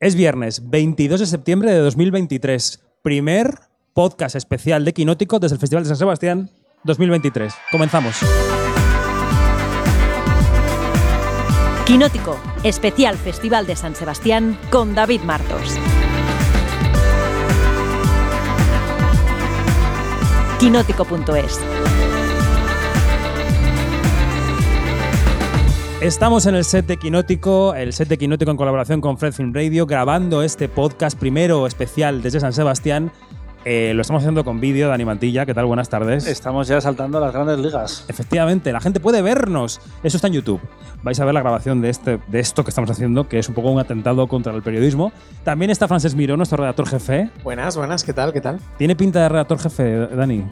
Es viernes 22 de septiembre de 2023. Primer podcast especial de Quinótico desde el Festival de San Sebastián 2023. Comenzamos. Quinótico, especial Festival de San Sebastián con David Martos. Quinótico.es Estamos en el set de Quinótico, el set de Quinótico en colaboración con Fred Film Radio, grabando este podcast primero especial desde San Sebastián. Eh, lo estamos haciendo con vídeo, Dani Mantilla. ¿Qué tal? Buenas tardes. Estamos ya saltando las grandes ligas. Efectivamente, la gente puede vernos. Eso está en YouTube. Vais a ver la grabación de, este, de esto que estamos haciendo, que es un poco un atentado contra el periodismo. También está Frances Miró, nuestro redactor jefe. Buenas, buenas, ¿qué tal? ¿Qué tal? ¿Tiene pinta de redactor jefe, Dani?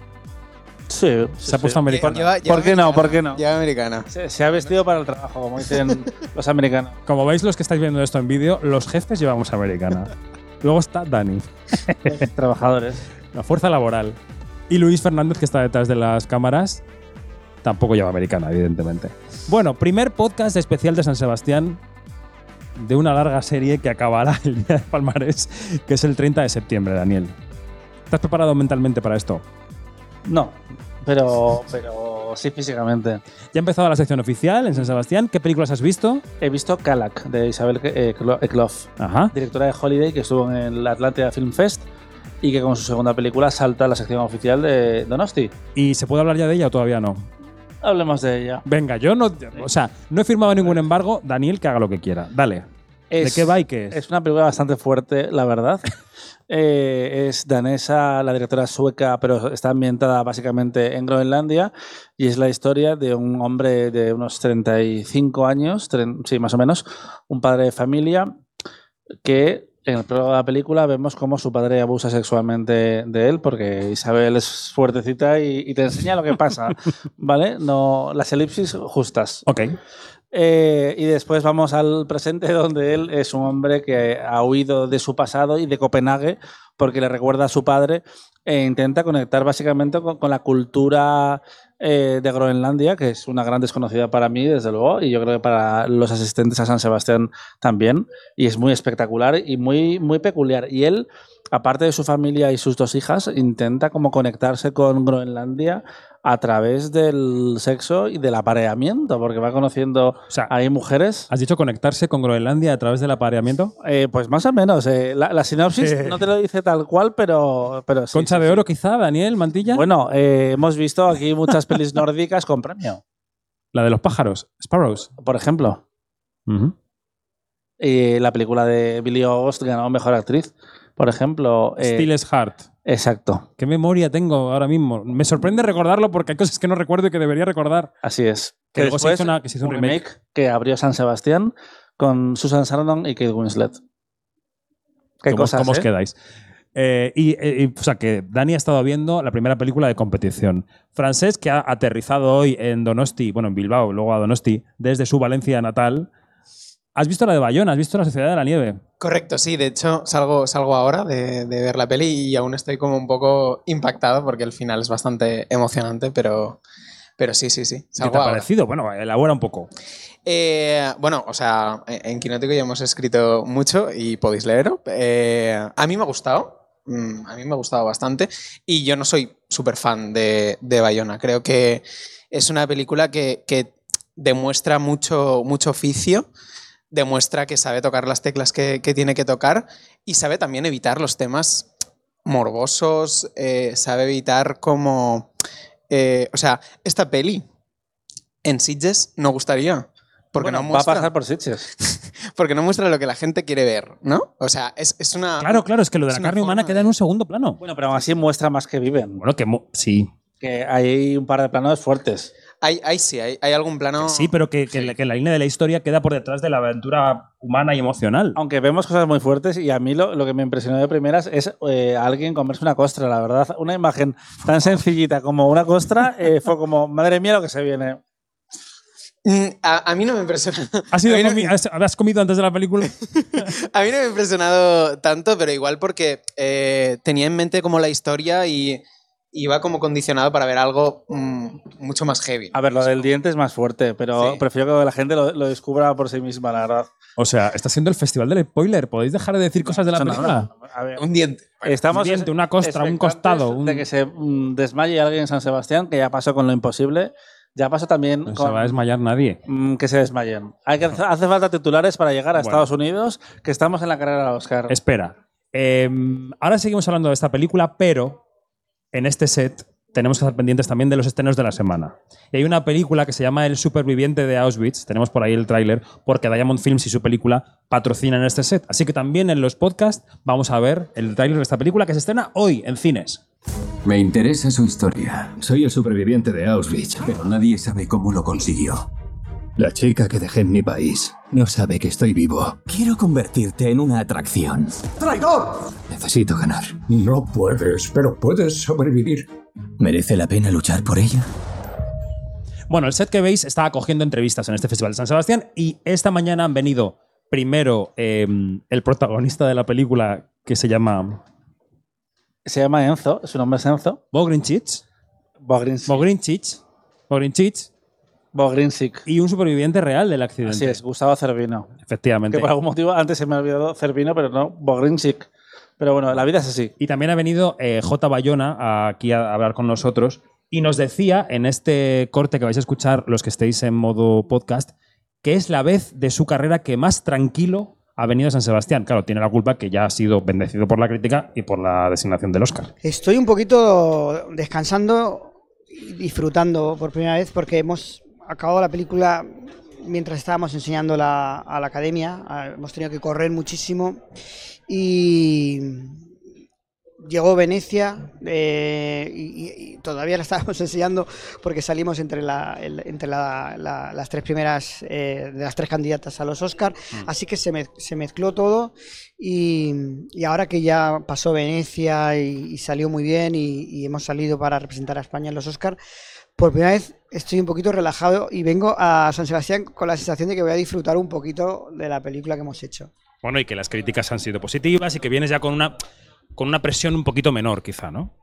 Sí, Se ha puesto americano. Lleva- lleva ¿Por qué no? americana, ¿Por qué no? Lleva americana. Se, se ha vestido para el trabajo, como dicen los americanos. Como veis los que estáis viendo esto en vídeo, los jefes llevamos americana. Luego está Dani, Los trabajadores. la fuerza laboral. Y Luis Fernández, que está detrás de las cámaras, tampoco lleva americana, evidentemente. Bueno, primer podcast especial de San Sebastián de una larga serie que acabará el día de Palmares, que es el 30 de septiembre, Daniel. ¿Estás preparado mentalmente para esto? No, pero, pero sí físicamente. Ya ha empezado la sección oficial en San Sebastián. ¿Qué películas has visto? He visto Kalak, de Isabel eh, Klo- Eklof, Ajá. directora de Holiday, que estuvo en el Atlántida Film Fest y que con su segunda película salta a la sección oficial de Donosti. ¿Y se puede hablar ya de ella o todavía no? Hablemos de ella. Venga, yo no. O sea, no he firmado ningún embargo. Daniel, que haga lo que quiera. Dale. ¿De qué va y qué es? Es una película bastante fuerte, la verdad. Eh, es danesa, la directora sueca, pero está ambientada básicamente en Groenlandia y es la historia de un hombre de unos 35 años, sí, más o menos, un padre de familia que en el prólogo de la película vemos cómo su padre abusa sexualmente de él porque Isabel es fuertecita y, y te enseña lo que pasa, ¿vale? No, las elipsis justas. Ok. Eh, y después vamos al presente donde él es un hombre que ha huido de su pasado y de Copenhague porque le recuerda a su padre e intenta conectar básicamente con, con la cultura eh, de Groenlandia, que es una gran desconocida para mí, desde luego, y yo creo que para los asistentes a San Sebastián también. Y es muy espectacular y muy, muy peculiar. Y él, aparte de su familia y sus dos hijas, intenta como conectarse con Groenlandia a través del sexo y del apareamiento, porque va conociendo O sea, hay mujeres. ¿has dicho conectarse con Groenlandia a través del apareamiento? eh, pues más o menos. eh, la, la sinopsis no te lo dice tal cual, pero, pero sí, Concha sí, de oro, quizá, Daniel, Mantilla. Bueno, eh, hemos visto aquí muchas pelis nórdicas con premio, La de los pájaros, Sparrows. por ejemplo. Y la película de Billy August ganó Mejor Actriz, por ejemplo. Still is Heart. Exacto, ¿Qué memoria tengo ahora mismo? Me sorprende recordarlo porque hay cosas que no recuerdo y que debería recordar. así es. Que luego se hizo una- que se hizo un remake. que abrió San Sebastián con Susan Sarandon y Kate Winslet. Qué ¿Cómo, cosas, cómo os eh? quedáis? Eh, y, eh, y, o sea, que Dani ha estado viendo la primera película de competición. Francés, que ha aterrizado hoy en Donosti, bueno, en Bilbao, luego a Donosti, desde su Valencia natal. ¿Has visto la de Bayona? ¿Has visto La Sociedad de la Nieve? Correcto, sí. De hecho, salgo, salgo ahora de, de ver la peli y aún estoy como un poco impactado porque el final es bastante emocionante, pero, pero sí, sí, sí. ¿Qué te ha ahora. parecido? Bueno, elabora un poco. Eh, bueno, o sea, en Quinótico ya hemos escrito mucho y podéis leerlo. Eh, a mí me ha gustado. mm, A mí me ha gustado bastante. Y yo no soy súper fan de, de Bayona. Creo que es una película que, que demuestra mucho, mucho oficio. Demuestra que sabe tocar las teclas que, que tiene que tocar. Y sabe también evitar los temas morbosos. eh, sabe evitar como. eh, o sea, esta peli en Sitges no gustaría. Porque Bueno, no va a muestra, pasar por Sitges. porque no muestra lo que la gente quiere ver, ¿no? O sea, es, es una. Claro, claro, es que lo de la una carne humana queda en un segundo plano. Bueno, pero aún así muestra más que viven. Bueno, que sí. Que hay un par de planos fuertes. Hay, hay sí, hay, hay algún plano. Sí, pero que, que la- que la línea de la historia queda por detrás de la aventura humana y emocional. Aunque vemos cosas muy fuertes y a mí lo, lo que me impresionó de primeras es eh, alguien comerse una costra, la verdad. Una imagen tan sencillita como una costra eh, fue como, madre mía, lo que se viene. Mm, A, a mí no me impresiona. ¿Has, ido a, mí no, ¿Has comido antes de la película? a mí no me ha impresionado tanto, pero igual porque eh, tenía en mente como la historia y iba como condicionado para ver algo mm, mucho más heavy. A ver, lo del diente es más fuerte, pero Sí. prefiero que la gente lo, lo descubra por sí misma, la verdad. O sea, está siendo el festival del spoiler. ¿Podéis dejar de decir cosas de la no, película? no, a ver. Un diente. Estamos Un diente, una costra, un expectantes costado, un- De que se mm, desmaye alguien en San Sebastián, que ya pasó con lo imposible. Ya pasó también No se con va a desmayar nadie. mm, que se desmayen. Hay que, hace falta titulares para llegar a Bueno. Estados Unidos, que estamos en la carrera al Oscar. Espera. eh, ahora seguimos hablando de esta película, pero en este set tenemos que estar pendientes también de los estrenos de la semana. Y hay una película que se llama El superviviente de Auschwitz. Tenemos por ahí el tráiler, porque Diamond Films y su película patrocinan este set. Así que también en los podcasts vamos a ver el tráiler de esta película que se estrena hoy en cines. Me interesa su historia. Soy el superviviente de Auschwitz, pero nadie sabe cómo lo consiguió. La chica que dejé en mi país no sabe que estoy vivo. Quiero convertirte en una atracción. Necesito ganar. No puedes, pero puedes sobrevivir. ¿Merece la pena luchar por ella? Bueno, el set que veis está acogiendo entrevistas en este Festival de San Sebastián y esta mañana han venido primero eh, el protagonista de la película que se llama Se llama Enzo, su nombre es Enzo. Bogrinchich, Bogrinsic. Bogrinchich, Bogrinchich Bogrinsic. y un superviviente real del accidente. Así es, Gustavo Cervino. Efectivamente. Que por algún motivo antes se me olvidó Cervino, pero no, Bogrinsic. Pero bueno, la vida es así. Y también ha venido eh, J. Bayona aquí a hablar con nosotros y nos decía en este corte que vais a escuchar los que estéis en modo podcast que es la vez de su carrera que más tranquilo ha venido a San Sebastián. Claro, tiene la culpa que ya ha sido bendecido por la crítica y por la designación del Oscar. Estoy un poquito descansando y disfrutando por primera vez porque hemos acabado la película mientras estábamos enseñando la- a la academia. Hemos tenido que correr muchísimo y llegó Venecia eh, y, todavía la estábamos enseñando porque salimos entre, la, el- entre la- la- las tres primeras eh, de las tres candidatas a los Oscar. Así que se, se mezcló todo y, y ahora que ya pasó Venecia y, y salió muy bien y, y hemos salido para representar a España en los Oscar, por primera vez estoy un poquito relajado y vengo a San Sebastián con la sensación de que voy a disfrutar un poquito de la película que hemos hecho. Bueno, y que las críticas han sido positivas y que vienes ya con una, con una presión un poquito menor, quizá, ¿no?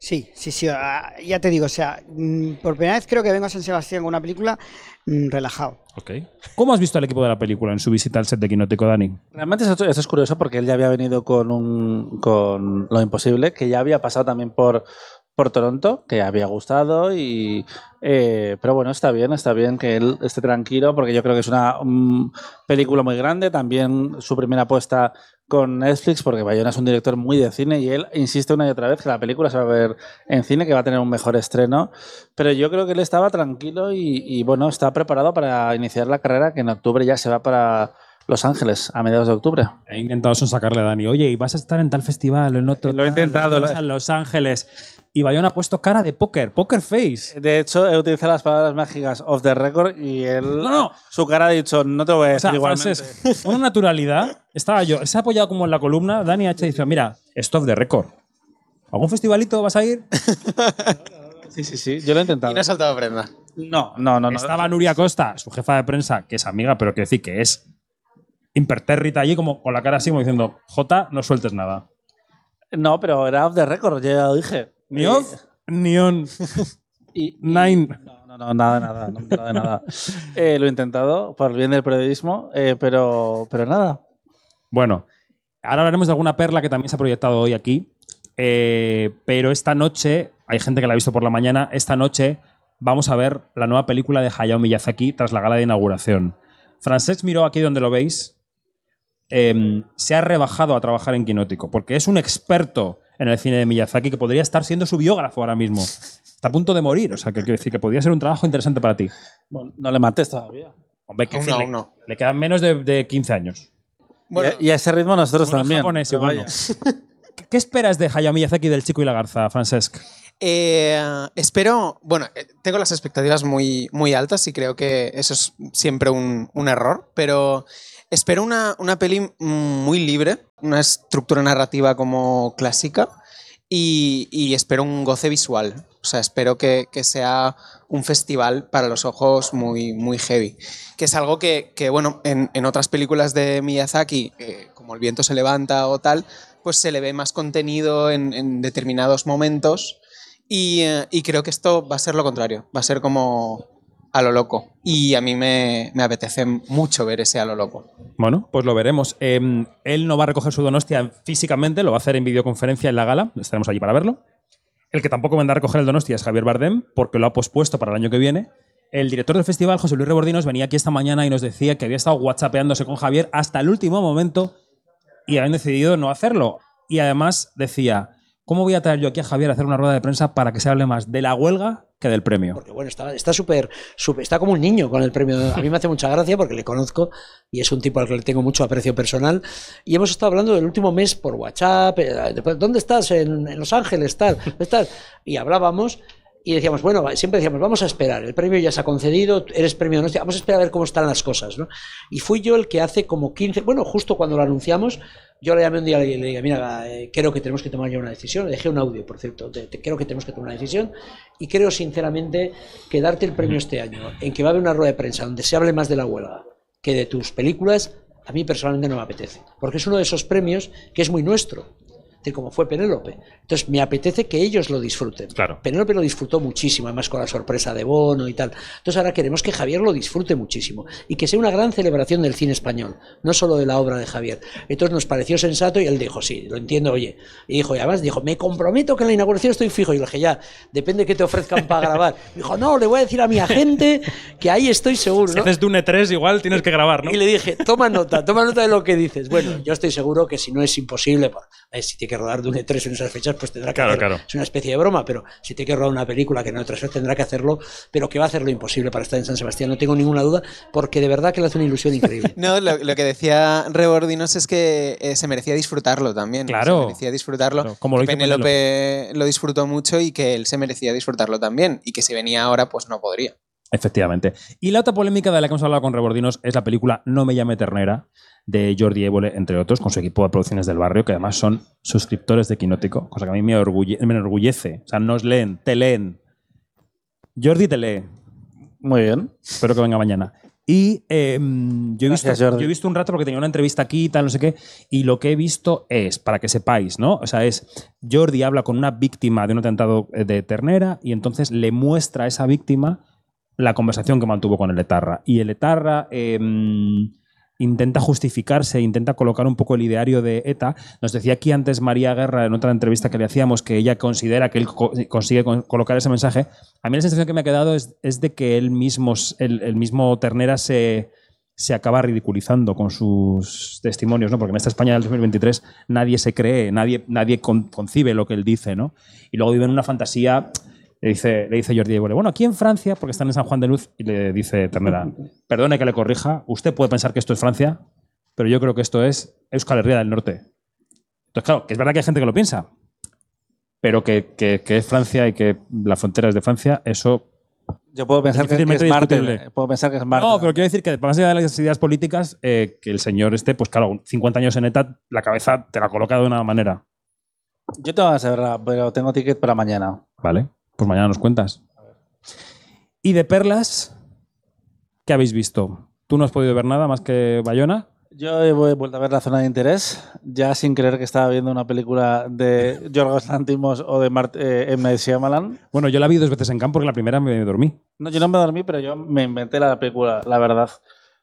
Sí, sí, sí, ah, ya te digo, o sea, mm, por primera vez creo que vengo a San Sebastián con una película mm, relajado. Ok. ¿Cómo has visto al equipo de la película en su visita al set de Quinótico, Dani? Realmente esto, esto es curioso porque él ya había venido con, un, con Lo Imposible, que ya había pasado también por, por Toronto, que había gustado. y eh, Pero bueno, está bien, está bien que él esté tranquilo porque yo creo que es una mm, película muy grande. También su primera apuesta con Netflix, porque Bayona es un director muy de cine y él insiste una y otra vez que la película se va a ver en cine, que va a tener un mejor estreno. Pero yo creo que él estaba tranquilo y, y, bueno, está preparado para iniciar la carrera que en octubre ya se va para Los Ángeles, a mediados de octubre. He intentado sonsacarle a Dani. Oye, ¿y vas a estar en tal festival o en otro? Lo he tal? intentado, Vas lo- a Los Ángeles. Y Bayona ha puesto cara de póker, poker face. De hecho, he utilizado las palabras mágicas off the record y él, No, no. su cara ha dicho, no te voy a O decir sea, igualmente. Una naturalidad. Estaba yo, se ha apoyado como en la columna. Dani H. dice: Mira, stop de récord. ¿Algún festivalito vas a ir? Sí, sí, sí, yo lo he intentado. Y no ha saltado prenda. No, no, no. no. Estaba Nuria Costa, su jefa de prensa, que es amiga, pero que decir que es impertérrita allí, como con la cara así, como diciendo: J, no sueltes nada. No, pero era off the record, yo ya lo dije. Ni Y- off, ni on. y- y- Nine. No, no, no, nada, nada, no, nada, de nada. Eh, lo he intentado por el bien del periodismo, eh, pero, pero nada. Bueno, ahora hablaremos de alguna perla que también se ha proyectado hoy aquí. eh, pero esta noche, hay gente que la ha visto por la mañana, esta noche vamos a ver la nueva película de Hayao Miyazaki tras la gala de inauguración. Francesc Miró, aquí donde lo veis, em, se ha rebajado a trabajar en Quinótico, porque es un experto en el cine de Miyazaki que podría estar siendo su biógrafo ahora mismo. Está a punto de morir, o sea, que quiero decir que podría ser un trabajo interesante para ti. Bueno, no le mates todavía. Hombre, que Aún sí, no, le, aún no. le quedan menos de, de 15 años. Bueno, y, a, y a ese ritmo nosotros también. japoneses, que bueno. vaya. ¿Qué- ¿Qué esperas de Hayao Miyazaki del Chico y la Garza, Francesc? Eh, espero, bueno, eh, tengo las expectativas muy, muy altas y creo que eso es siempre un, un error, pero espero una, una peli muy libre, una estructura narrativa como clásica y, y espero un goce visual. O sea, espero que, que sea un festival para los ojos muy, muy heavy. Que es algo que, que, bueno, en, en otras películas de Miyazaki, eh, como El viento se levanta o tal, pues se le ve más contenido en, en determinados momentos y, eh, y creo que esto va a ser lo contrario. Va a ser como a lo loco. Y a mí me, apetece mucho ver ese a lo loco. Bueno, pues lo veremos. Eh, él no va a recoger su Donostia físicamente, lo va a hacer en videoconferencia en la gala. Estaremos allí para verlo. El que tampoco vendrá a recoger el Donostia es Javier Bardem, porque lo ha pospuesto para el año que viene. El director del festival, José Luis Rebordinos, venía aquí esta mañana y nos decía que había estado whatsappeándose con Javier hasta el último momento y habían decidido no hacerlo. Y además decía, ¿cómo voy a traer yo aquí a Javier a hacer una rueda de prensa para que se hable más de la huelga que del premio? Porque bueno, está está súper, está como un niño con el premio. A mí me hace mucha gracia porque le conozco y es un tipo al que le tengo mucho aprecio personal. Y hemos estado hablando del último mes por WhatsApp. eh, ¿Dónde estás? En, en Los Ángeles, tal. ¿dónde estás? Y hablábamos. Y decíamos, bueno, siempre decíamos, vamos a esperar, el premio ya se ha concedido, eres premio no, vamos a esperar a ver cómo están las cosas, ¿no? Y fui yo el que hace como 15, bueno, justo cuando lo anunciamos, yo le llamé un día y le dije, mira, eh, creo que tenemos que tomar ya una decisión. Le dejé un audio, por cierto, creo que tenemos que tomar una decisión. Y creo sinceramente que darte el premio este año, en que va a haber una rueda de prensa donde se hable más de la huelga que de tus películas, a mí personalmente no me apetece. Porque es uno de esos premios que es muy nuestro. Decir, como fue Penélope. Entonces me apetece que ellos lo disfruten. Claro. Penélope lo disfrutó muchísimo, además con la sorpresa de Bono y tal. Entonces ahora queremos que Javier lo disfrute muchísimo y que sea una gran celebración del cine español, no solo de la obra de Javier. Entonces nos pareció sensato y él dijo, sí, lo entiendo, oye. Y dijo, y además dijo, me comprometo que en la inauguración estoy fijo. Y le dije, ya, depende que te ofrezcan para grabar. Dijo, no, le voy a decir a mi agente que ahí estoy seguro. Si ¿no? haces de un E3 igual tienes que grabar, ¿no? Y le dije, toma nota, toma nota de lo que dices. Bueno, yo estoy seguro que si no es imposible, pues, eh, si tiene que rodar de un E3 en esas fechas, pues tendrá que Claro, hacer. claro. Es una especie de broma, pero si tiene que rodar una película que en otras fechas tendrá que hacerlo, pero que va a hacer lo imposible para estar en San Sebastián, no tengo ninguna duda, porque de verdad que le hace una ilusión increíble. No, lo, lo que decía Rebordinos es que eh, se merecía disfrutarlo también. Claro. Se merecía disfrutarlo. Claro, como lo Penélope lo disfrutó mucho y que él se merecía disfrutarlo también. Y que si venía ahora, pues no podría. Efectivamente. Y la otra polémica de la que hemos hablado con Rebordinos es la película No me llame ternera de Jordi Évole, entre otros, con su equipo de producciones del barrio, que además son suscriptores de Quinótico, cosa que a mí me, orgulle- me enorgullece. O sea, nos leen, te leen. Jordi te lee. Muy bien. Espero que venga mañana. Y eh, yo, he visto, Gracias, yo he visto un rato porque tenía una entrevista aquí y tal, no sé qué, y lo que he visto es, para que sepáis, ¿no? O sea, es Jordi habla con una víctima de un atentado eh, de ternera y entonces le muestra a esa víctima la conversación que mantuvo con el etarra. Y el etarra eh, intenta justificarse, intenta colocar un poco el ideario de ETA. Nos decía aquí antes María Guerra en otra entrevista que le hacíamos que ella considera que él co- consigue con- colocar ese mensaje. A mí la sensación que me ha quedado es, de que él mismo, el, mismo Ternera se, se acaba ridiculizando con sus testimonios, ¿no? Porque en esta España del 2023 nadie se cree, nadie, nadie con- concibe lo que él dice, ¿no? Y luego vive en una fantasía. Le dice, le dice Jordi bueno, aquí en Francia, porque están en San Juan de Luz, y le dice Ternera, perdone que le corrija, usted puede pensar que esto es Francia, pero yo creo que esto es Euskal Herria del Norte. Entonces, claro, que es verdad que hay gente que lo piensa, pero que, que- que es Francia y que la frontera es de Francia, eso Yo puedo pensar que, es Marte. discutible. Puedo pensar que es Marte. No, pero quiero decir que más allá de las ideas políticas, eh, que el señor esté, pues claro, 50 años en ETA, la cabeza te la coloca de una manera. Yo tengo que saberla, pero tengo ticket para mañana. Vale, pues mañana nos cuentas. Y de perlas, ¿qué habéis visto? ¿Tú no has podido ver nada más que Bayona? Yo he vu- vuelto a ver la zona de interés, ya sin creer que estaba viendo una película de Yorgos Lantimos o de Mart eh, M. Shyamalan. Bueno, yo la vi dos veces en campo porque la primera me dormí. No, yo no me dormí, pero yo me inventé la película, la verdad.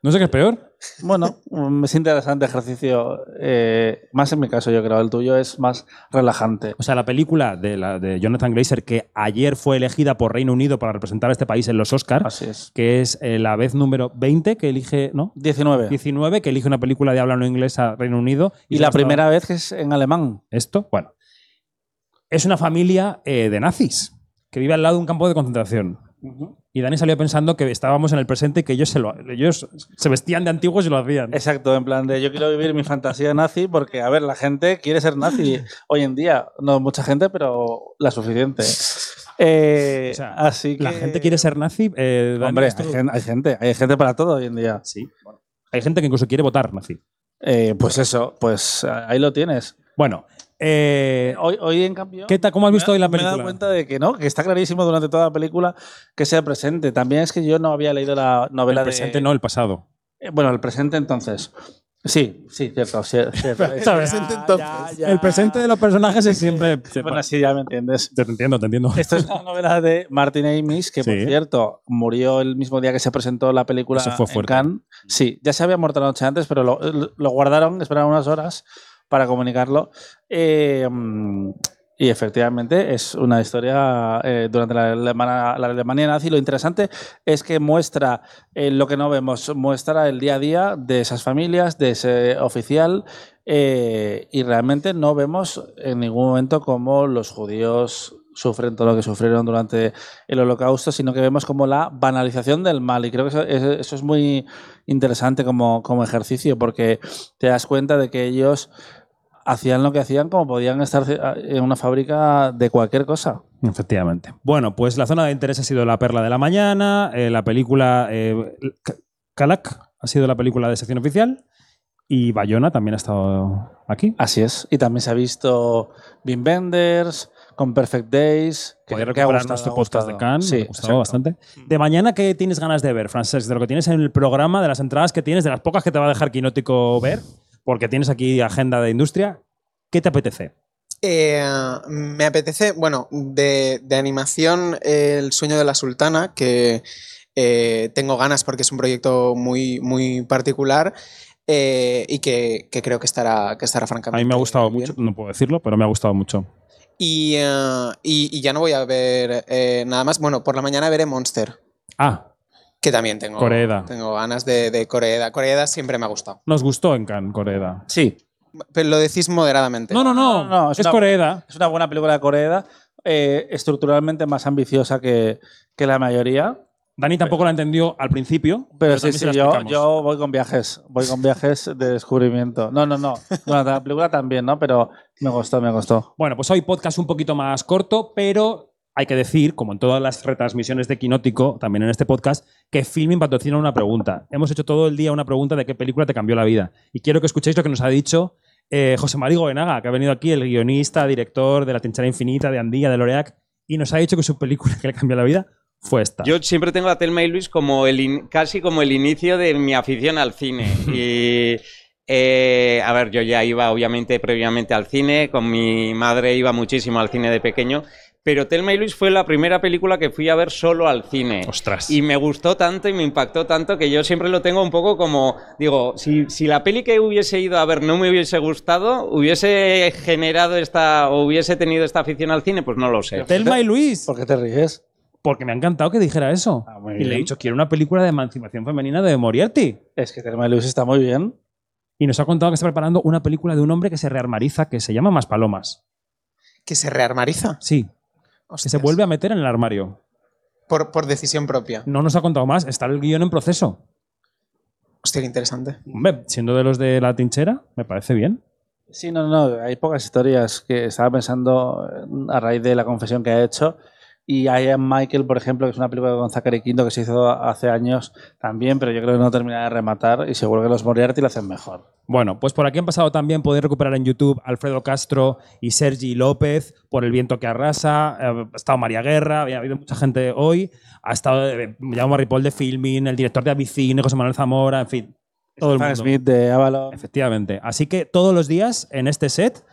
No sé qué es peor. Bueno, es interesante ejercicio, eh, más en mi caso yo creo, el tuyo es más relajante. O sea, la película de, la, de Jonathan Glazer, que ayer fue elegida por Reino Unido para representar a este país en los Oscars, Así es. que es eh, la vez número 20 que elige, ¿no? 19. 19, que elige una película de habla no inglesa Reino Unido. Y la primera vez que es en alemán. Esto, bueno. Es una familia eh, de nazis que vive al lado de un campo de concentración. Y Dani salió pensando que estábamos en el presente y que ellos se, lo- ellos se vestían de antiguos y lo hacían. Exacto, en plan de yo quiero vivir mi fantasía nazi porque, a ver, la gente quiere ser nazi hoy en día. No mucha gente, pero la suficiente. Eh, O sea, así que, La gente quiere ser nazi. eh, Dani, Hombre, hay gen- hay gente, hay gente para todo hoy en día. Sí. bueno. Hay gente que incluso quiere votar nazi. Eh, pues eso, pues ahí lo tienes. Bueno, eh, Hoy, hoy en cambio. ¿qué tal, ¿cómo has visto me- hoy la Me he película? dado cuenta de que no, que está clarísimo durante toda la película que sea presente. También es que yo no había leído la novela el presente de. no, el pasado. Eh, Bueno, el presente entonces. Sí, sí, cierto, cierto. ¿Sabes? Ya, Presente entonces. ya, ya. El presente de los personajes es siempre. Bueno, sí, ya me entiendes. Te entiendo, te entiendo. Esto es una novela de Martin Amis, que por Sí. cierto murió el mismo día que se presentó la película Eso fue en fuerte. Cannes. Sí, ya se había muerto la noche antes, pero lo, lo guardaron, esperaron unas horas para comunicarlo. Eh, y efectivamente es una historia eh, durante la Alemania, nazi. Lo interesante es que muestra eh, lo que no vemos, muestra el día a día de esas familias, de ese oficial, eh, y realmente no vemos en ningún momento cómo los judíos sufren todo lo que sufrieron durante el holocausto, sino que vemos como la banalización del mal. Y creo que eso- eso es muy interesante como, como ejercicio, porque te das cuenta de que ellos hacían lo que hacían como podían estar en una fábrica de cualquier cosa. Efectivamente. Bueno, pues la zona de interés ha sido la perla de la mañana. eh, la película eh, Kalak ha sido la película de sección oficial. Y Bayona también ha estado aquí. Así es. Y también se ha visto Wim Wenders con Perfect Days. que ha recuperar gustado, nuestro ha podcast de. Cannes. Sí, me ha gustado bastante. De mañana, ¿qué tienes ganas de ver, Francesc? De lo que tienes en el programa, de las entradas que tienes, de las pocas que te va a dejar Quinótico ver, porque tienes aquí agenda de industria. ¿Qué te apetece? Eh, me apetece, bueno, de, de animación, eh, El sueño de la sultana, que eh, tengo ganas porque es un proyecto muy, muy particular eh, y que, que creo que estará, que estará A francamente. mí me ha gustado mucho, no puedo decirlo, pero me ha gustado mucho. Y, y- y ya no voy a ver nada más. Bueno, por la mañana veré Monster, Ah, que también tengo, Coreeda. tengo ganas de, de Coreeda. Coreeda siempre me ha gustado. nos gustó en Cannes, Coreda. Sí. Pero lo decís moderadamente. No, no, no, No, no, es es, una- Coreda. Es una buena película de Corea, eh, estructuralmente más ambiciosa que, que la mayoría. Dani tampoco la entendió al principio. Pero sí, se sí, la yo, yo voy con viajes, voy con viajes de descubrimiento. No, no, no. Durante la película también, ¿no? Pero me gustó, me gustó. Bueno, pues hoy podcast un poquito más corto, pero hay que decir, como en todas las retransmisiones de Quinótico, también en este podcast, que Filming patrocina una pregunta. Hemos hecho todo el día una pregunta de qué película te cambió la vida. Y quiero que escuchéis lo que nos ha dicho eh, José María Goenaga, que ha venido aquí, el guionista, director de La Trinchera Infinita, de Andilla, de Loreac, y nos ha dicho que su película que le cambió la vida fue esta. Yo siempre tengo a Telma y Luis como el in- casi como el inicio de mi afición al cine. Y eh, a ver, yo ya iba obviamente previamente al cine, con mi madre iba muchísimo al cine de pequeño, pero Telma y Luis fue la primera película que fui a ver solo al cine. Ostras. Y me gustó tanto y me impactó tanto que yo siempre lo tengo un poco como, digo, si, si la peli que hubiese ido a ver no me hubiese gustado, hubiese generado esta, o hubiese tenido esta afición al cine, pues no lo sé. Telma y Luis. ¿Por qué te ríes? Porque me ha encantado que dijera eso. Ah, y le he dicho, quiero una película de emancipación femenina de Moriarty. Es que Telma y Luis está muy bien. Y nos ha contado que está preparando una película de un hombre que se rearmariza, que se llama Más Palomas. Que se rearmariza. Sí, que se vuelve a meter en el armario. Por, por decisión propia. No nos ha contado más, está el guion en proceso. Hostia, qué interesante. Hombre, siendo de los de la tinchera, me parece bien. Sí, no, no, hay pocas historias que estaba pensando a raíz de la confesión que ha hecho. Y I Am Michael, por ejemplo, que es una película con Zachary Quinto que se hizo hace años también, pero yo creo que no termina de rematar y seguro que los Moriarty lo hacen mejor. Bueno, pues por aquí han pasado también, podéis recuperar en YouTube Alfredo Castro y Sergi López por El viento que arrasa. eh, Ha estado María Guerra, había habido mucha gente hoy. Ha estado eh, Jaume Ripoll de Filming, el director de Avicine, José Manuel Zamora, en fin. Todo el mundo. Smith de Avalon. Efectivamente. Así que todos los días en este set,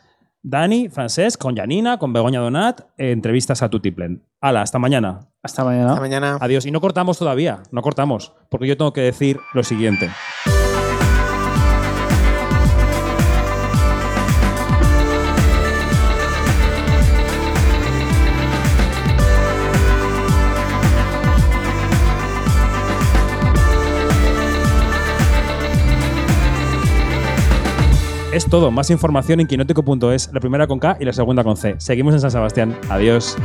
Dani, Francesc, con Janina, con Begoña Donat, eh, entrevistas a Tutiplen. Hala, hasta mañana. Hasta mañana. Hasta mañana. Adiós. Y no cortamos todavía, no cortamos, porque yo tengo que decir lo siguiente. Todo. Más información en quinótico.es, la primera con K y la segunda con C. Seguimos en San Sebastián. Adiós.